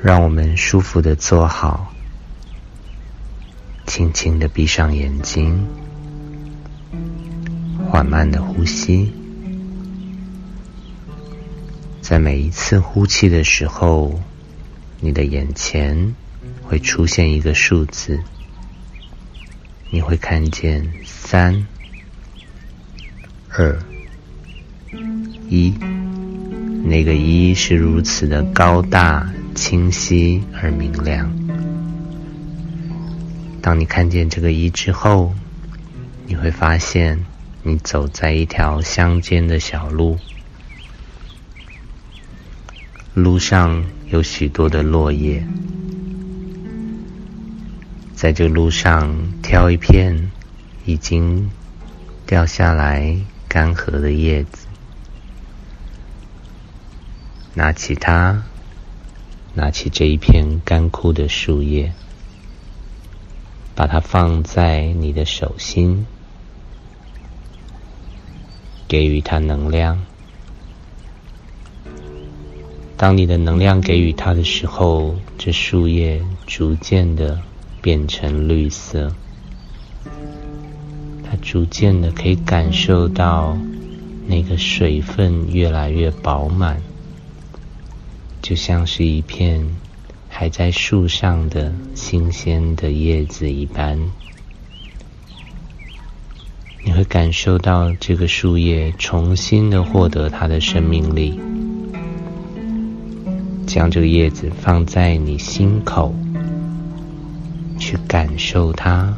让我们舒服的坐好，轻轻的闭上眼睛，缓慢的呼吸。在每一次呼气的时候，你的眼前会出现一个数字，你会看见三、二、一。那个一是如此的高大、清晰而明亮。当你看见这个一之后，你会发现你走在一条乡间的小路。路上有许多的落叶，在这路上挑一片已经掉下来干涸的叶子，拿起它，拿起这一片干枯的树叶，把它放在你的手心，给予它能量。当你的能量给予它的时候，这树叶逐渐的变成绿色，它逐渐的可以感受到那个水分越来越饱满，就像是一片还在树上的新鲜的叶子一般，你会感受到这个树叶重新的获得它的生命力。将这个叶子放在你心口，去感受它，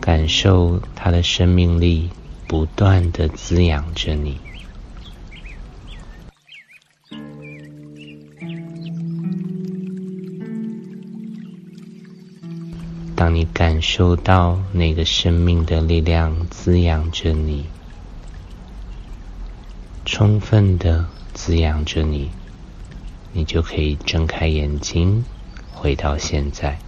感受它的生命力不断的滋养着你。当你感受到那个生命的力量滋养着你，充分的滋养着你。你就可以睁开眼睛，回到现在。